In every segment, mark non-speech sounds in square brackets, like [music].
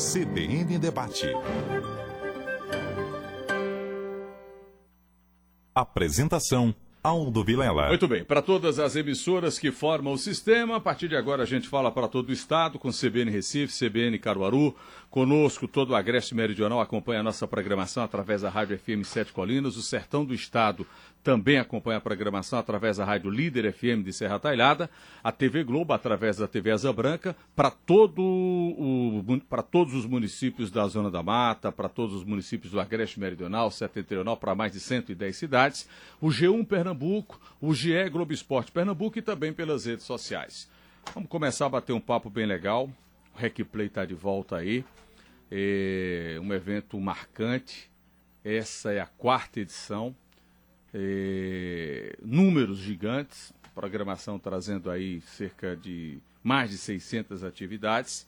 CBN Debate. Apresentação Aldo Vilela. Muito bem, para todas as emissoras que formam o sistema, a partir de agora a gente fala para todo o estado, com CBN Recife, CBN Caruaru, conosco todo o Agreste Meridional acompanha a nossa programação através da Rádio FM Sete Colinas, o Sertão do Estado também acompanha a programação através da Rádio Líder FM de Serra Talhada, a TV Globo através da TV Asa Branca, para todo para todos os municípios da Zona da Mata, para todos os municípios do Agreste Meridional, Setentrional, para mais de 110 cidades, o G1 Pernambuco, o GE Globo Esporte Pernambuco e também pelas redes sociais. Vamos começar a bater um papo bem legal. O Recplay está de volta aí. É um evento marcante. Essa é a quarta edição é, números gigantes, programação trazendo aí cerca de mais de 600 atividades.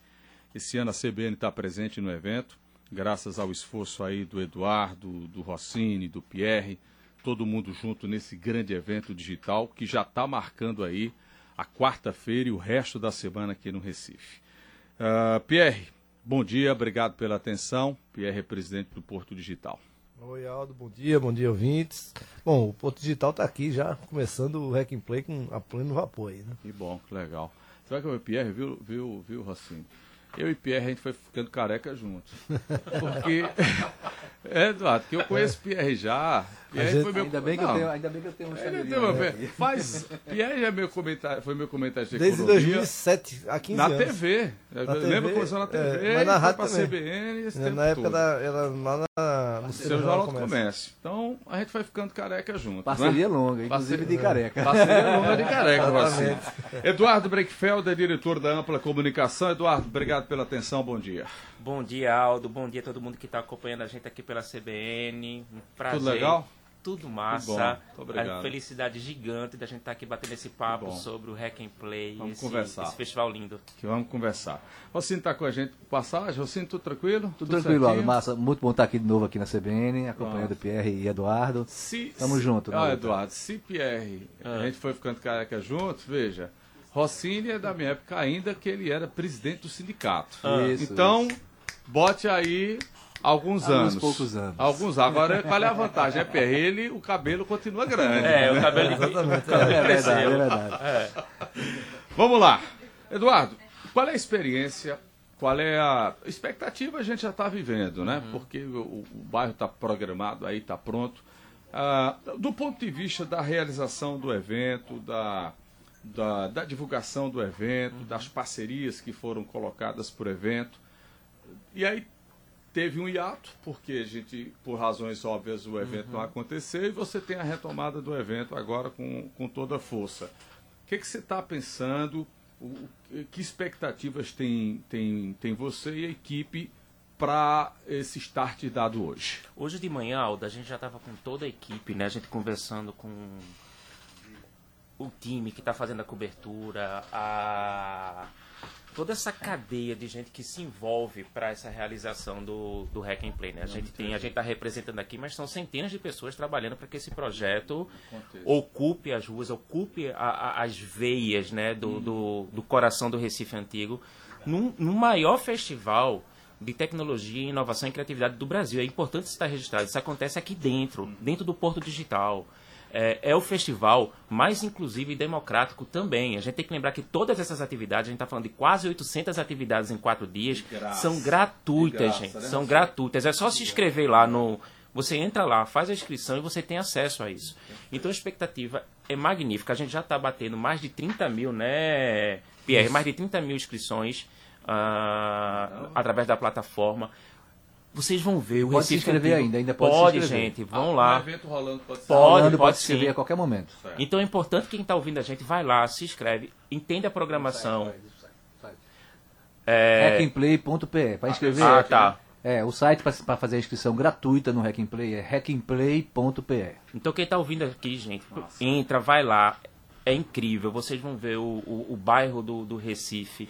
Esse ano a CBN está presente no evento, graças ao esforço aí do Eduardo, do Rossini, do Pierre, todo mundo junto nesse grande evento digital que já está marcando aí a quarta-feira e o resto da semana aqui no Recife. Uh, Pierre, bom dia, obrigado pela atenção. Pierre é presidente do Porto Digital. Oi, Aldo, bom dia, bom dia, ouvintes. Bom, o Porto Digital está aqui já começando o Hack and Play com a pleno vapor aí, né? Que bom, que legal. Vai que o Pierre, viu, viu, viu, Rocinho? Eu e Pierre, a gente foi ficando careca juntos. [laughs] Porque. É, Eduardo, que eu conheço Pierre já. Pierre gente, foi meu... ainda, bem que eu tenho, ainda bem que eu tenho um. Né? Faz... Pierre é meu comentário, foi meu comentário de Desde economia. 2007, há 15 na anos. TV. Na TV. Lembra que começou na TV? É, mas na rádio pra também. CBN. Esse na, tempo na época todo. da, era lá na, no Seu Jornal do Comércio. Então, a gente vai ficando careca junto. Parceria né? longa, inclusive de careca. Parceria longa de careca, [laughs] Rocinho. Eduardo Breckfeld é diretor da Ampla Comunicação. Eduardo, obrigado pela atenção, bom dia. Bom dia, Aldo. Bom dia a todo mundo que está acompanhando a gente aqui pela CBN. Um prazer. Tudo legal? Tudo massa. Tudo obrigado. A felicidade gigante da gente estar aqui batendo esse papo sobre o Hack and Play. Vamos esse, conversar. esse festival lindo. Que vamos conversar. Rocinho está com a gente por passagem. Rocinho, tudo tranquilo? Tudo, tranquilo, certinho? Aldo. Massa. Muito bom estar aqui de novo aqui na CBN, acompanhando Pierre e Eduardo. Se, Tamo se, junto. Ah, Eduardo, se Pierre, a gente foi ficando careca juntos, veja, Rossini é da minha época ainda que ele era presidente do sindicato. Isso, então, bote aí alguns Alguns anos. poucos anos. Alguns Agora, qual é a vantagem? É Pierre, ele, o cabelo continua grande. É, o cabelo de Exatamente. É verdade, é verdade. Vamos lá. Eduardo, qual é a experiência, qual é a expectativa a gente já está vivendo, né? Porque o, o bairro está programado aí, está pronto. Ah, do ponto de vista da realização do evento, da, da, da divulgação do evento, das parcerias que foram colocadas por evento. E aí teve um hiato, porque a gente, por razões óbvias, o evento não aconteceu, e você tem a retomada do evento agora com, com toda a força. O que, que você está pensando? O, que expectativas tem, tem, tem você e a equipe para esse start dado hoje? Hoje de manhã, Aldo, a gente já estava com toda a equipe, né? A gente conversando com o time que está fazendo a cobertura, a toda essa cadeia de gente que se envolve para essa realização do, do Hack and Play, né? A gente tem, a gente está representando aqui, mas são centenas de pessoas trabalhando para que esse projeto ocupe as ruas, ocupe a- a- as veias, né, do, do, do coração do Recife antigo, num, num maior festival de tecnologia, inovação e criatividade do Brasil. É importante isso estar registrado. Isso acontece aqui dentro, dentro do Porto Digital. É, é o festival mais inclusivo e democrático também. A gente tem que lembrar que todas essas atividades, a gente está falando de quase 800 atividades em quatro dias, graça. são gratuitas, graça, gente. né? São gratuitas. É só se inscrever lá no. Você entra lá, faz a inscrição e você tem acesso a isso. Então a expectativa é magnífica. A gente já está batendo mais de 30 mil, né, Pierre? Mais de 30 mil inscrições ah, através da plataforma. Vocês vão ver o Pode se Recife inscrever Antigo. ainda, ainda pode se Pode, inscrever. gente. Vão Ah, lá. Um evento rolando pode ser. Pode, Rolando, pode pode se inscrever sim. a qualquer momento. Então é importante que quem está ouvindo a gente vai lá, se inscreve, entende a programação. É... Hackandplay.pe. Para inscrever, Ah, tá. é, o site para fazer a inscrição gratuita no Hack and Play é hackandplay.pe. Então quem está ouvindo aqui, gente, entra, vai lá. É incrível. Vocês vão ver o, o, o bairro do, do Recife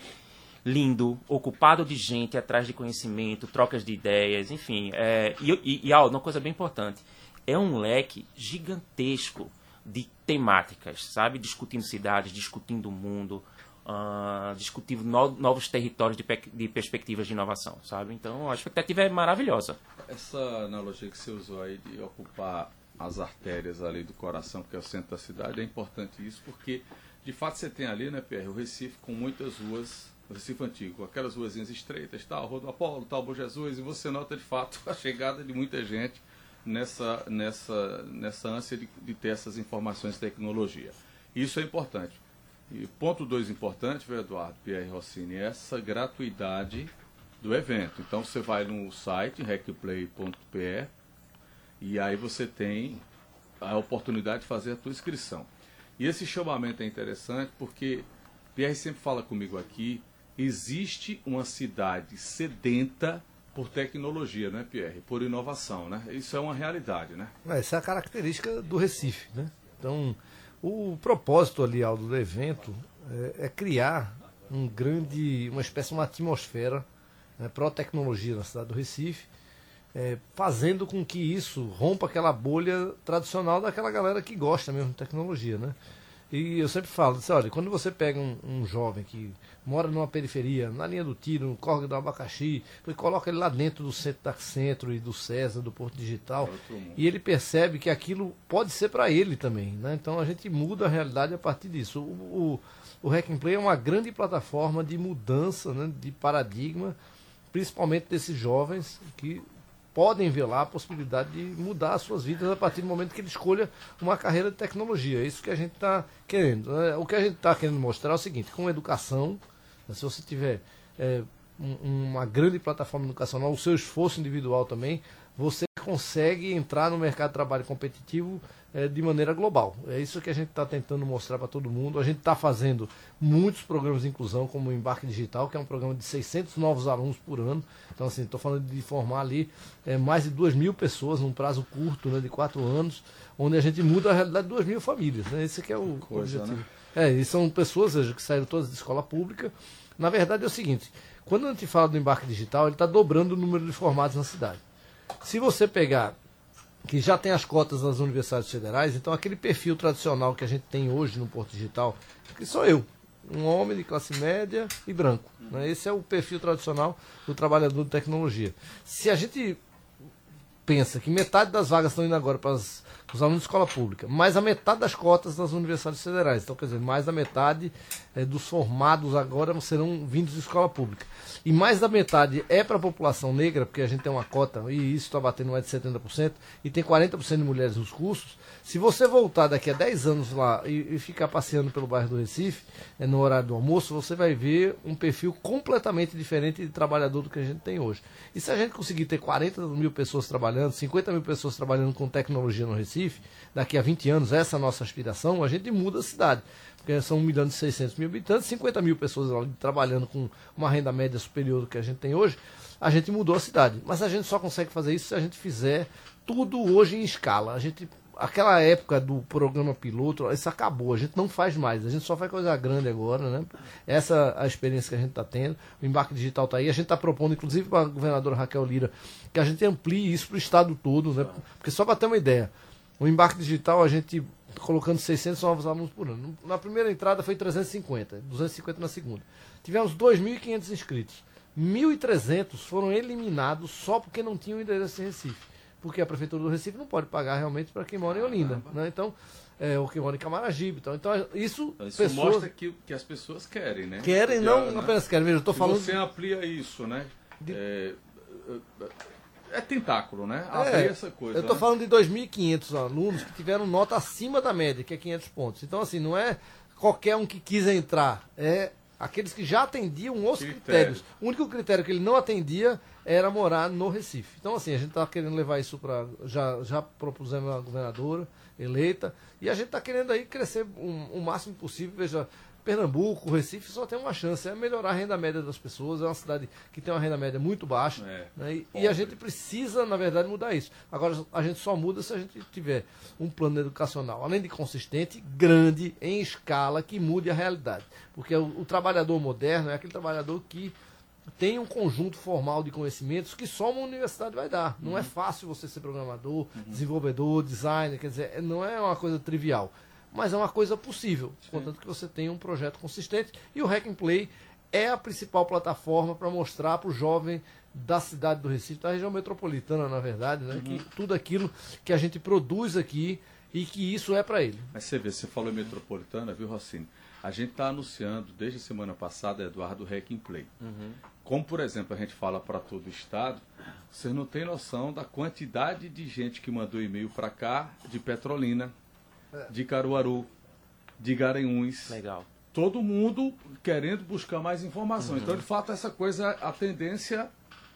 lindo, ocupado de gente atrás de conhecimento, trocas de ideias, enfim. É, e, e, e uma coisa bem importante. É um leque gigantesco de temáticas, sabe? Discutindo cidades, discutindo o mundo. ah, discutindo no- novos territórios de, de perspectivas de inovação, sabe? Então a expectativa é maravilhosa. Essa analogia que você usou aí de ocupar as artérias ali do coração, que é o centro da cidade, é importante isso, porque de fato você tem ali, né, Pierre, o Recife com muitas ruas, Recife antigo, aquelas ruazinhas estreitas, tal, Rua do Apolo, tal, Bom Jesus, e você nota de fato [laughs] a chegada de muita gente nessa, nessa, nessa ânsia de, de ter essas informações de tecnologia. Isso é importante. E ponto dois importante, Eduardo Pierre Rossini, é essa gratuidade do evento. Então você vai no site recplay.pe e aí você tem a oportunidade de fazer a tua inscrição. E esse chamamento é interessante porque Pierre sempre fala comigo aqui, existe uma cidade sedenta por tecnologia, né, Pierre? Por inovação, né? Isso é uma realidade, né? Essa é a característica do Recife, né? Então, o propósito ali, Aldo, do evento é, é criar um grande, uma espécie uma atmosfera né, pró-tecnologia na cidade do Recife, é, fazendo com que isso rompa aquela bolha tradicional daquela galera que gosta mesmo de tecnologia, né? E eu sempre falo, disse, olha, quando você pega um, um jovem que mora numa periferia, na linha do tiro, no córrego do abacaxi, e coloca ele lá dentro do centro da Centro e do César, do Porto Digital, e ele percebe que aquilo pode ser para ele também, né? Então a gente muda a realidade a partir disso. O, o, o Hack and Play é uma grande plataforma de mudança, né, de paradigma, principalmente desses jovens que podem ver lá a possibilidade de mudar as suas vidas a partir do momento que ele escolha uma carreira de tecnologia. É isso que a gente está querendo. né? O que a gente está querendo mostrar é o seguinte, com educação, né, se você tiver é, um- uma grande plataforma educacional, o seu esforço individual também, você consegue entrar no mercado de trabalho competitivo é, de maneira global. É isso que a gente está tentando mostrar para todo mundo. A gente está fazendo muitos programas de inclusão, como o Embarque Digital, que é um programa de 600 novos alunos por ano. Então, assim, estou falando de formar ali é, mais de 2 mil pessoas num prazo curto, né, de 4 anos, onde a gente muda a realidade de 2 mil famílias. Né? Esse que é o Coisa, objetivo. né? É, e são pessoas veja, que saíram todas de escola pública. Na verdade é o seguinte, quando a gente fala do embarque digital, ele está dobrando o número de formados na cidade. Se você pegar que já tem as cotas das universidades federais, então aquele perfil tradicional que a gente tem hoje no Porto Digital, que sou eu, um homem de classe média e branco. né? Esse é o perfil tradicional do trabalhador de tecnologia. Se a gente pensa que metade das vagas estão indo agora para os alunos de escola pública, mais a metade das cotas das universidades federais. Então, quer dizer, mais da metade eh, dos formados agora serão vindos de escola pública. E mais da metade é para a população negra, porque a gente tem uma cota, e isso está batendo mais de 70%, e tem 40% de mulheres nos cursos. Se você voltar daqui a 10 anos lá e, e ficar passeando pelo bairro do Recife, eh, no horário do almoço, você vai ver um perfil completamente diferente de trabalhador do que a gente tem hoje. E se a gente conseguir ter 40 mil pessoas trabalhando, 50 mil pessoas trabalhando com tecnologia no Recife, daqui a 20 anos, essa é a nossa aspiração, a gente muda a cidade. Porque são 1 milhão e 600 mil habitantes, 50 mil pessoas trabalhando com uma renda média superior do que a gente tem hoje, a gente mudou a cidade. Mas a gente só consegue fazer isso se a gente fizer tudo hoje em escala. A gente aquela época do programa piloto, isso acabou, a gente não faz mais, a gente só faz coisa grande agora, né? Essa é a experiência que a gente está tendo, o embarque digital está aí, a gente está propondo, inclusive para a governadora Raquel Lira, que a gente amplie isso para o estado todo, né? Porque só para ter uma ideia, o embarque digital a gente colocando 600 novos alunos por ano. Na primeira entrada foi 350, 250 na segunda. Tivemos 2.500 inscritos. 1.300 foram eliminados só porque não tinham endereço em Recife porque a prefeitura do Recife não pode pagar realmente para quem mora em Olinda, né? Então, é, ou quem mora em Camaragibe, então, então isso, Isso pessoas mostra que, que as pessoas querem, né? querem, Que não a- né? apenas querem, veja, eu estou Se falando você amplia isso, né? É, é tentáculo, né? Abrir É, essa coisa. Eu estou né? falando de 2.500 alunos que tiveram nota acima da média, que é 500 pontos. Então, assim, não é qualquer um que quis entrar, é aqueles que já atendiam os Critérios. critérios. O único critério que ele não atendia era morar no Recife. Então, assim, a gente está querendo levar isso para. Já, já propusemos a governadora eleita, e a gente está querendo aí crescer um- o máximo possível. Veja, Pernambuco, o Recife só tem uma chance, é melhorar a renda média das pessoas. É uma cidade que tem uma renda média muito baixa. É, né? E, e a gente precisa, na verdade, mudar isso. Agora, a gente só muda se a gente tiver um plano educacional, além de consistente, grande, em escala, que mude a realidade. Porque o, o trabalhador moderno é aquele trabalhador que tem um conjunto formal de conhecimentos que só uma universidade vai dar. Não é fácil você ser programador, desenvolvedor, designer, quer dizer, não é uma coisa trivial. Mas é uma coisa possível, contanto que você tenha um projeto consistente. E o Hack and Play é a principal plataforma para mostrar para o jovem da cidade do Recife, da região metropolitana, na verdade, né, que tudo aquilo que a gente produz aqui e que isso é para ele. Mas você vê, você falou em metropolitana, viu, Rossini? A gente está anunciando desde a semana passada, Eduardo, Hack and Play. Como, por exemplo, a gente fala para todo o estado, vocês não têm noção da quantidade de gente que mandou e-mail para cá de Petrolina, de Caruaru, de Garanhuns. Legal. Todo mundo querendo buscar mais informação. Então, de fato, essa coisa, a tendência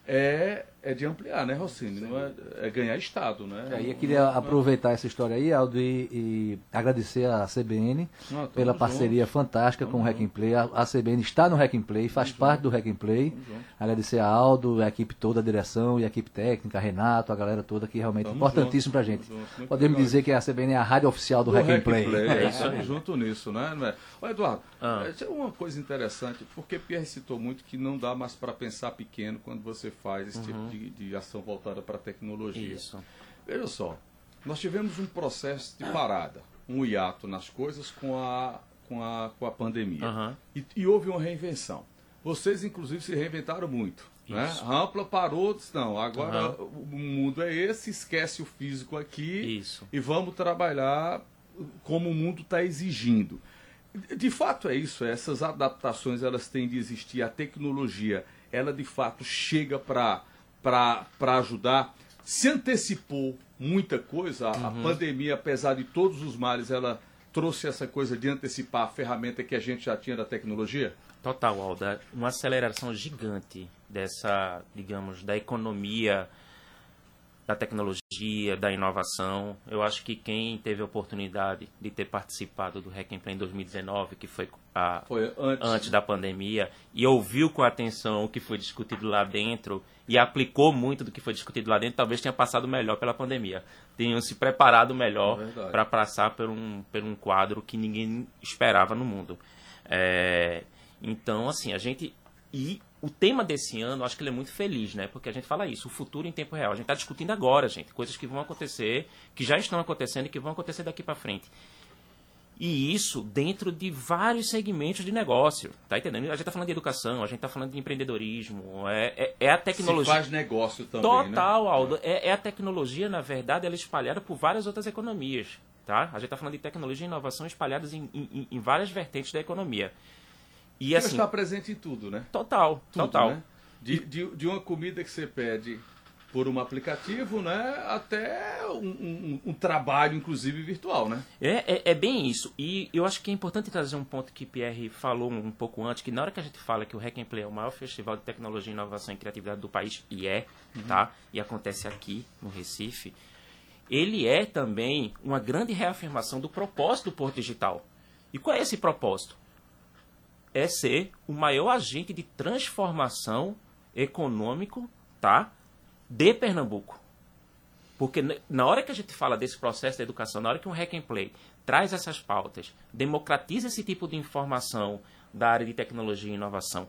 é, é de ampliar, né, Rossini? Não é, é ganhar estado, né? É, e eu queria aproveitar essa história aí, Aldo, e, e agradecer à CBN Não, tamo pela parceria junto. fantástica com o Hack and Play. A, a CBN está no Hack and Play, faz parte do Hack and Play. Agradecer a Aldo, a equipe toda, a direção e a equipe técnica, Renato, a galera toda que realmente é Tamo importantíssimo junto, pra gente. tamo junto. Podemos legal dizer que a CBN é a rádio oficial do, Do Hack and Play. É, isso estamos [laughs] aí. junto nisso, né? Não é? Ô, Eduardo, Ah. é, tem uma coisa interessante, porque Pierre citou muito que não dá mais para pensar pequeno quando você faz esse tipo de, de ação voltada para a tecnologia. Isso. Veja só, nós tivemos um processo de parada, um hiato nas coisas com a, com a, com a pandemia. Aham. E, e houve uma reinvenção. Vocês, inclusive, se reinventaram muito. Né? A Ampla parou, disse, não, agora o o mundo é esse, esquece o físico aqui Isso. e vamos trabalhar como o mundo está exigindo. De fato é isso, essas adaptações elas têm de existir, a tecnologia ela de fato chega para ajudar. Se antecipou muita coisa, a, a pandemia, apesar de todos os males, ela trouxe essa coisa de antecipar a ferramenta que a gente já tinha da tecnologia? Total, Alda. Uma aceleração gigante dessa, digamos, da economia, da tecnologia, da inovação. Eu acho que quem teve a oportunidade de ter participado do Hack Play em 2019, que foi a, Foi antes, antes da pandemia, e ouviu com atenção o que foi discutido lá dentro e aplicou muito do que foi discutido lá dentro, talvez tenha passado melhor pela pandemia. Tenham se preparado melhor É para passar por um, por um quadro que ninguém esperava no mundo. É, então, assim, a gente. E o tema desse ano, acho que ele é muito feliz, né? Porque a gente fala isso, o futuro em tempo real. A gente está discutindo agora, gente, coisas que vão acontecer, que já estão acontecendo e que vão acontecer daqui para frente. E isso dentro de vários segmentos de negócio. Tá entendendo? A gente está falando de educação, a gente está falando de empreendedorismo, é, é, é a se tecnologia. faz negócio também, né? Total, Aldo. É, é a tecnologia, na verdade, ela é espalhada por várias outras economias. Tá? A gente está falando de tecnologia e inovação espalhadas em, em, em várias vertentes da economia. E Ela assim, está presente em tudo, né? total, Tudo, total. né? De, de, de uma comida que você pede por um aplicativo, né? Até um, um- um trabalho, inclusive, virtual, né? É, é, é bem isso. E eu acho que é importante trazer um ponto que Pierre falou um pouco antes, que na hora que a gente fala que o Hack and Play é o maior festival de tecnologia, inovação e criatividade do país, e é, tá? E acontece aqui, no Recife, ele é também uma grande reafirmação do propósito do Porto Digital. E qual é esse propósito? É ser o maior agente de transformação econômico, tá? De Pernambuco. Porque na hora que a gente fala desse processo da educação, na hora que um hack and play traz essas pautas, democratiza esse tipo de informação da área de tecnologia e inovação,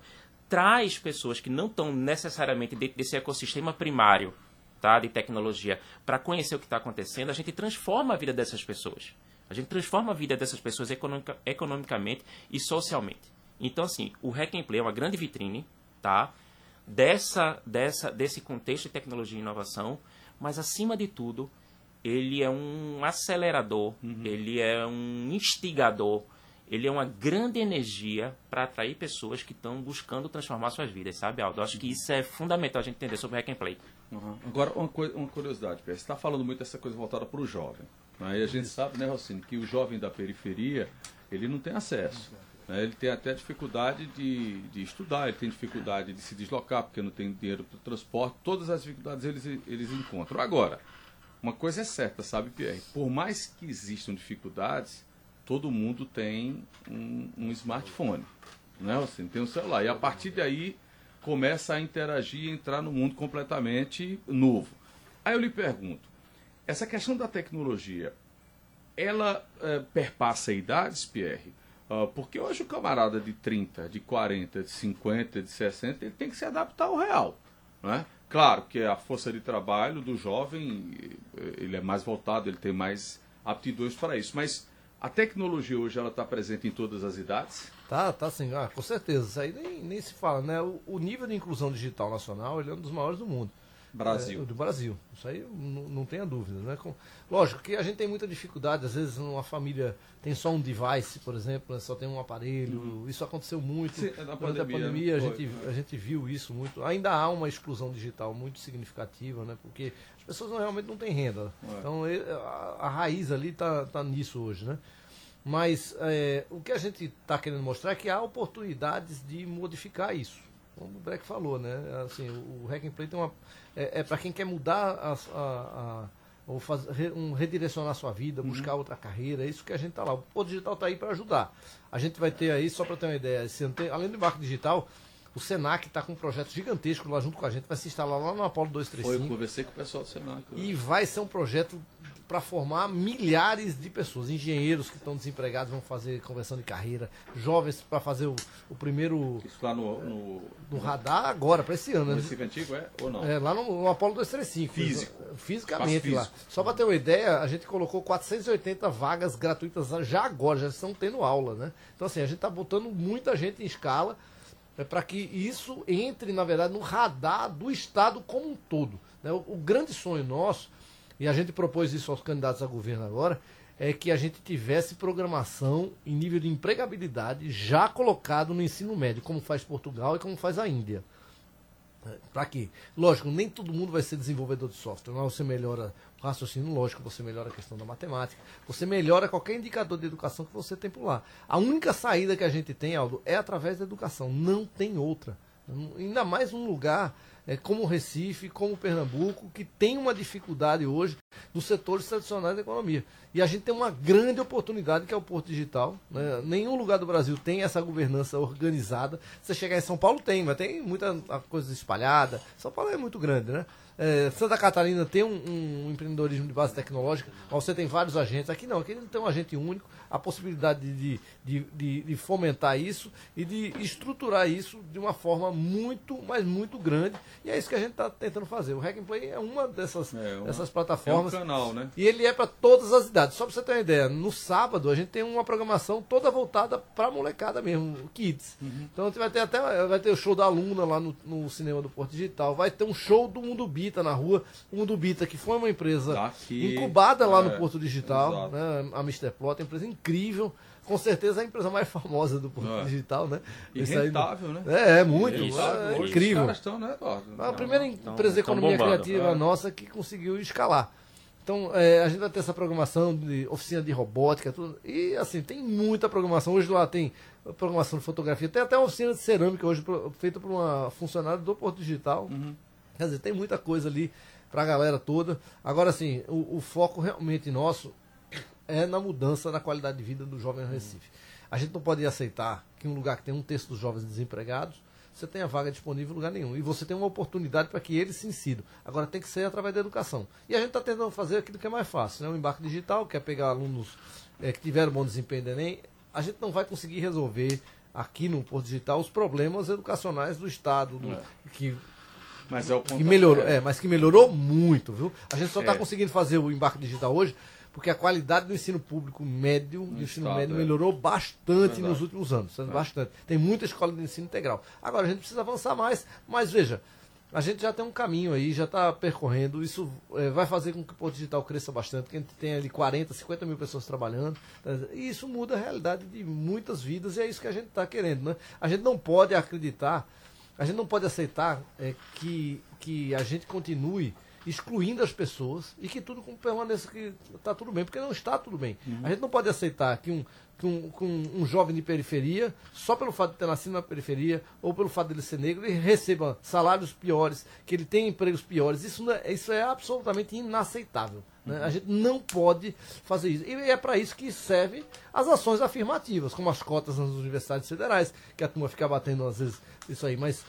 traz pessoas que não estão necessariamente dentro desse ecossistema primário tá, de tecnologia para conhecer o que está acontecendo, a gente transforma a vida dessas pessoas. A gente transforma a vida dessas pessoas economica- economicamente e socialmente. Então, assim, o Hack and Play é uma grande vitrine, tá? Dessa, dessa, desse contexto de tecnologia e inovação, mas acima de tudo, ele é um acelerador, ele é um instigador, ele é uma grande energia para atrair pessoas que estão buscando transformar suas vidas, sabe, Aldo? Eu acho que isso é fundamental a gente entender sobre o Hack and Play. Agora, uma, uma curiosidade. Você está falando muito dessa coisa voltada para o jovem. Né? E a gente sabe, né, Rossini, que o jovem da periferia, ele não tem acesso. Né? Ele tem até dificuldade de, de estudar, ele tem dificuldade de se deslocar, porque não tem dinheiro para o transporte. Todas as dificuldades eles, eles encontram. Agora, uma coisa é certa, sabe, Pierre? Por mais que existam dificuldades, todo mundo tem um, um smartphone. Né, Rossini? Tem um celular. E a partir daí começa a interagir entrar no mundo completamente novo. Aí eu lhe pergunto, essa questão da tecnologia, ela eh, perpassa idades, Pierre? Ah, porque hoje o camarada de 30, de 40, de 50, de 60, ele tem que se adaptar ao real. Né? Claro que a força de trabalho do jovem, ele é mais voltado, ele tem mais aptidões para isso. Mas A tecnologia hoje ela está presente em todas as idades? Tá, tá sim, ah, com certeza. Isso aí nem, nem se fala, né? O, o nível de inclusão digital nacional ele é um dos maiores do mundo. Brasil. É, do Brasil. Isso aí não, não tenha dúvida. Né? Com, lógico que a gente tem muita dificuldade, às vezes uma família tem só um device, por exemplo, né? só tem um aparelho. Uhum. Isso aconteceu muito. Sim, na Durante pandemia, a pandemia a foi, gente, foi. a gente viu isso muito. Ainda há uma exclusão digital muito significativa, né? porque as pessoas não, realmente não têm renda. É. Então a, a raiz ali está tá nisso hoje. Né? Mas é, o que a gente está querendo mostrar é que há oportunidades de modificar isso. Como o Breck falou, né? Assim, o, o Hack and Play tem uma. É, é para quem quer mudar a, a, a- ou fazer, um, redirecionar a sua vida, buscar outra carreira, é isso que a gente está lá. O Porto Digital está aí para ajudar. A gente vai ter aí, só para ter uma ideia, tem- além do embarque digital, o Senac está com um projeto gigantesco lá junto com a gente, vai se instalar lá no Apolo Foi, eu 235. conversei com o pessoal do Senac. E vai ser um projeto para formar milhares de pessoas. Engenheiros que estão desempregados vão fazer conversão de carreira, jovens para fazer o, o primeiro Isso lá no, no, no radar agora, para esse ano. no né? Recife Antigo, é? Ou não? É, lá no, no Apolo 235. Físico. Fisicamente lá. Só para ter uma ideia, a gente colocou 480 vagas gratuitas já agora, já estão tendo aula, né? Então assim, a gente está botando muita gente em escala é, para que isso entre, na verdade, no radar do Estado como um todo. né? O, o grande sonho nosso, e a gente propôs isso aos candidatos a governo agora, é que a gente tivesse programação em nível de empregabilidade já colocado no ensino médio, como faz Portugal e como faz a Índia. Para quê? Lógico, nem todo mundo vai ser desenvolvedor de software, mas você melhora o raciocínio lógico, você melhora a questão da matemática, você melhora qualquer indicador de educação que você tem por lá. A única saída que a gente tem, Aldo, é através da educação, não tem outra. Ainda mais um lugar é, como Recife, como Pernambuco, que tem uma dificuldade hoje nos setores tradicionais da economia. E a gente tem uma grande oportunidade que é o Porto Digital. né? Nenhum lugar do Brasil tem essa governança organizada. Você chegar em São Paulo tem, mas tem muita coisa espalhada. São Paulo é muito grande, né? É, Santa Catarina tem um, um empreendedorismo de base tecnológica, você tem vários agentes. Aqui não, aqui não tem um agente único. A possibilidade de, de, de, de fomentar isso e de estruturar isso de uma forma muito, mas muito grande. E é isso que a gente está tentando fazer. O Hack and Play é uma dessas, É uma- dessas É um plataformas. canal, né? E ele é para todas as idades. Só para você ter uma ideia, no sábado a gente tem uma programação toda voltada para molecada mesmo, kids. Então a gente vai ter até vai ter o show da aluna lá no, no cinema do Porto Digital, vai ter um show do Mundo Bita na rua, o Mundo Bita que foi uma empresa Daqui. incubada lá É, no Porto Digital, exato. né? A Mr. Plot, uma empresa incrível. Com certeza é a empresa mais famosa do Porto É. Digital, né? E Isso aí- rentável, né? É, é muito. Rentável. é Hoje incrível. Os caras estão, né, Eduardo? A primeira Então, empresa de tão economia bombando. criativa É. nossa que conseguiu escalar. Então, é, a gente vai ter essa programação de oficina de robótica, tudo. E, assim, tem muita programação. Hoje lá tem programação de fotografia, tem até uma oficina de cerâmica hoje feita por uma funcionária do Porto Digital. Quer dizer, tem muita coisa ali pra galera toda. Agora, assim, o, o foco realmente nosso é na mudança da qualidade de vida do jovem no Recife. A gente não pode aceitar que um lugar que tem um terço dos jovens desempregados, você tenha vaga disponível em lugar nenhum. E você tem uma oportunidade para que eles se incidam. Agora tem que ser através da educação. E a gente está tentando fazer aquilo que é mais fácil, né? O embarque digital, que é pegar alunos eh, que tiveram bom desempenho do Enem. A gente não vai conseguir resolver aqui no Porto Digital os problemas educacionais do Estado, do- que Mas é o que melhorou, é, mas que melhorou muito, viu? A gente só está É. conseguindo fazer o embarque digital hoje porque a qualidade do ensino público médio, do ensino estado, médio é. melhorou bastante Verdade. nos últimos anos, bastante. Tem muita escola de ensino integral. Agora a gente precisa avançar mais, mas veja, a gente já tem um caminho aí, já está percorrendo. Isso eh, vai fazer com que o Porto Digital cresça bastante, porque a gente tem ali 40, 50 mil pessoas trabalhando. E isso muda a realidade de muitas vidas e é isso que a gente está querendo. Né? A gente não pode acreditar, a gente não pode aceitar eh, que, que a gente continue excluindo as pessoas e que tudo permaneça que está tudo bem, porque não está tudo bem. A gente não pode aceitar que um, que, um, que um, um jovem de periferia, só pelo fato de ter nascido na periferia ou pelo fato de ele ser negro, ele receba salários piores, que ele tenha empregos piores. Isso, não é, isso é absolutamente inaceitável. né? A gente não pode fazer isso. E é para isso que servem as ações afirmativas, como as cotas nas universidades federais, que a turma fica batendo às vezes isso aí, mas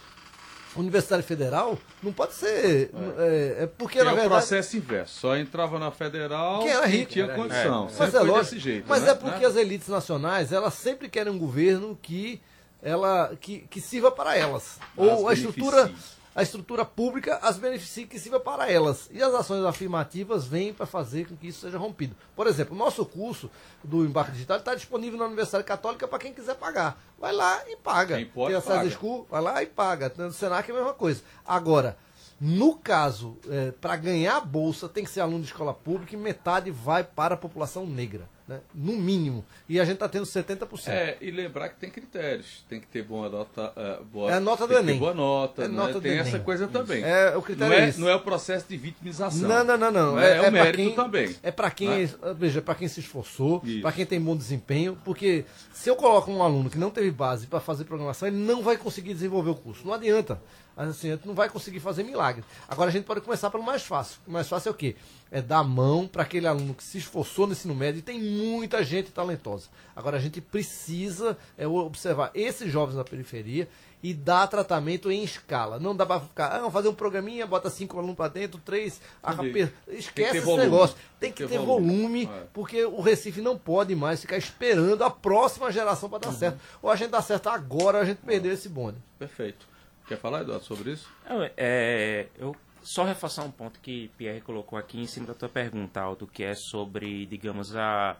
Universidade Federal não pode ser. É, é porque, Que na é o verdade. processo inverso. Só entrava na federal Quem era rico. tinha Era condição. Mas Sempre é lógico. jeito. mas né? é porque Né? as elites nacionais, elas sempre querem um governo que ela que, que sirva para elas. As Ou a estrutura. A estrutura pública as beneficie que sirva para elas. E as ações afirmativas vêm para fazer com que isso seja rompido. Por exemplo, o nosso curso do Embarque Digital está disponível na Universidade Católica para quem quiser pagar. Vai lá e paga. Quem pode, Tem paga. à School, vai lá e paga. No Senac é a mesma coisa. Agora, no caso, para ganhar a bolsa, tem que ser aluno de escola pública e metade vai para a população negra. Né? No mínimo. E a gente está tendo 70%. É, e lembrar que tem critérios. Tem que ter boa nota. eh, boa, É a nota do Enem. boa nota. É né? nota do tem essa Enem. coisa também. É, o critério não, é é, não é o processo de vitimização. Não, não, não, não. É, o pra mérito quem, também. É para quem, né? veja, para quem se esforçou, para quem tem bom desempenho, porque se eu coloco um aluno que não teve base para fazer programação, ele não vai conseguir desenvolver o curso. Não adianta. Assim, a gente não vai conseguir fazer milagre. Agora a gente pode começar pelo mais fácil. O mais fácil é o quê? É dar a mão para aquele aluno que se esforçou no ensino médio e tem muita gente talentosa. Agora a gente precisa é, observar esses jovens na periferia e dar tratamento em escala. Não dá para ficar, ah, vamos fazer um programinha, bota cinco alunos para dentro, três, arrape- esquece esse volume. negócio. Tem Tem que que ter volume, volume. É. porque o Recife não pode mais ficar esperando a próxima geração para dar Uhum. certo. Ou a gente dá certo agora, ou a gente perdeu esse bonde. Perfeito. Quer falar, Eduardo, sobre isso? Não, é, eu só reforçar um ponto que Pierre colocou aqui em cima da tua pergunta, Aldo, que é sobre, digamos, a,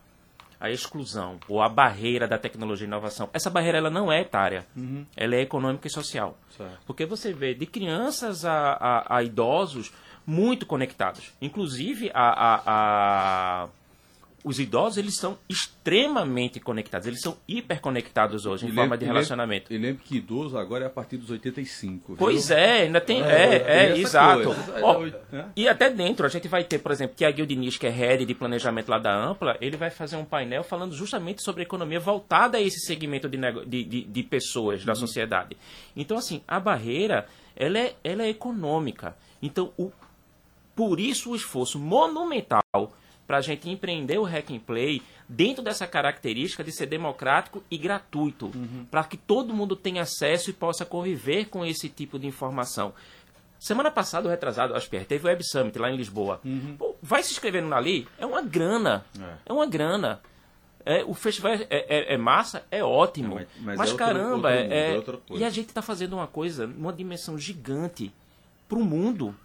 a exclusão ou a barreira da tecnologia e inovação. Essa barreira ela não é etária, ela é econômica e social. Certo. Porque você vê de crianças a, a- a idosos muito conectados. Inclusive, a, a- a- os idosos eles são extremamente conectados, eles são hiperconectados hoje em E forma lembra- de relacionamento. E lembre que idoso agora é a partir dos 85. viu? Pois é, ainda tem. É, É, é, essa exato. Ó, É, né? e até dentro, a gente vai ter, por exemplo, Tiago Diniz, que é head de planejamento lá da Ampla, ele vai fazer um painel falando justamente sobre a economia voltada a esse segmento de, de, de, de pessoas Uhum. da sociedade. Então, assim, a barreira, ela é, ela é econômica. Então, o, por isso o esforço monumental para a gente empreender o Hack and Play dentro dessa característica de ser democrático e gratuito, para que todo mundo tenha acesso e possa conviver com esse tipo de informação. Semana passada, o retrasado, acho que teve o Web Summit lá em Lisboa. Pô, vai se inscrevendo ali, é uma grana. É. É, uma grana. É, o festival é, é- é massa, é ótimo. É, mas- mas mas é outro- caramba, outro mundo, é, é outra coisa. e a gente está fazendo uma coisa numa dimensão gigante para o mundo.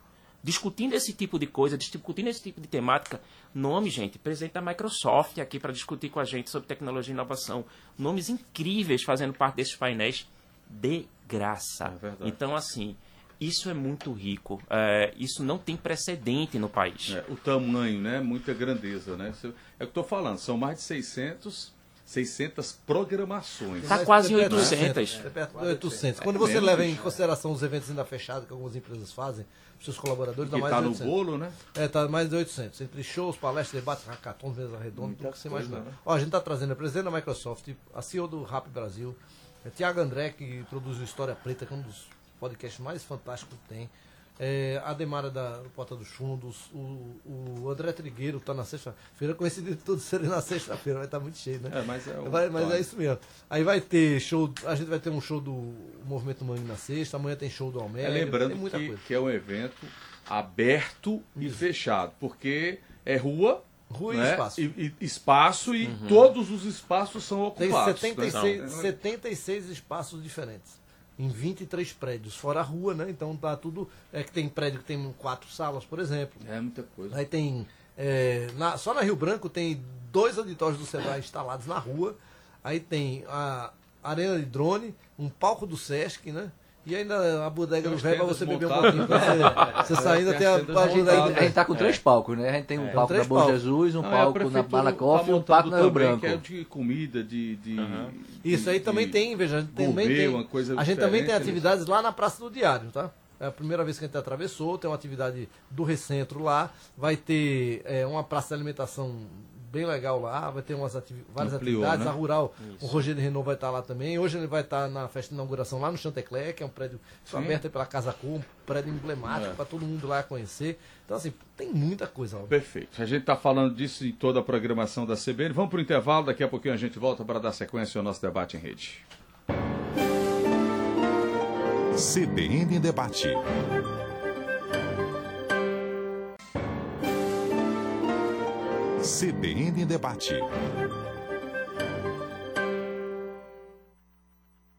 Discutindo esse tipo de coisa, discutindo esse tipo de temática. Nome, gente, presidente da Microsoft aqui para discutir com a gente sobre tecnologia e inovação. Nomes incríveis fazendo parte desses painéis de graça. É então, assim, isso é muito rico. É, isso não tem precedente no país. É, o tamanho, né? Muita grandeza, né? É o que eu tô falando, são mais de 600, 600 programações. Tá Mas quase é de 800. É perto de 800. Quando você mesmo, leva em consideração os eventos ainda fechados que algumas empresas fazem, os seus colaboradores, dá mais tá de no 800. bolo, né? É, tá mais de 800. Entre shows, palestras, debates, hackathons, mesa redonda, tudo que você imaginar. né? Ó, a gente tá trazendo a presidente da Microsoft, a CEO do Rap Brasil, é Tiago André, que produz o História Preta, que é um dos podcasts mais fantásticos que tem. É, a Demara da Porta dos Fundos, o, o André Trigueiro tá na sexta-feira, coincidiu de todos serem na sexta-feira, vai estar muito cheio, né? É, mas é o- Vai- mas é isso mesmo. Aí vai ter show, a gente vai ter um show do Movimento Mangue na sexta, amanhã tem show do É, Almério, lembrando tem muita que, coisa. que é um evento aberto e fechado, porque é rua, Rua e né? espaço. e, e espaço e todos os espaços são Tem ocupados. 76, né? 76 espaços diferentes. Em 23 prédios, fora a rua, né? Então tá tudo. É que tem prédio que tem quatro salas, por exemplo. É muita coisa. Aí tem. é, na- só na Rio Branco tem dois auditórios do Sebrae instalados na rua. Aí tem a arena de drone, um palco do Sesc, né? E ainda a bodega Tem do velho pra você beber um pouquinho. Pra [laughs] você, você saindo Tem tem as a, a A gente, a gente tá com três palcos, né? A gente tem um palco três na Bom. Jesus, um é palco na Malacoff tá e um palco na Rio Branco. Que é de comida, de. de Isso aí de- também tem, veja, a gente também tem. uma coisa a gente também tem né? atividades lá na Praça do Diário, tá? É a primeira vez que a gente atravessou, tem uma atividade do Recentro lá, vai ter é, uma praça de alimentação bem legal lá, vai ter umas ativi- várias Ampliou, atividades, né? a Rural, o Rogério Renault vai estar lá também, hoje ele vai estar na festa de inauguração lá no Chantecler, que é um prédio só Sim. aberto pela Casa Cor, um prédio emblemático É. para todo mundo lá conhecer. Então assim, tem muita coisa lá. Perfeito. A gente está falando disso em toda a programação da CBN. Vamos para o intervalo, daqui a pouquinho a gente volta para dar sequência ao nosso debate em rede. CBN Debate. CBN Debate.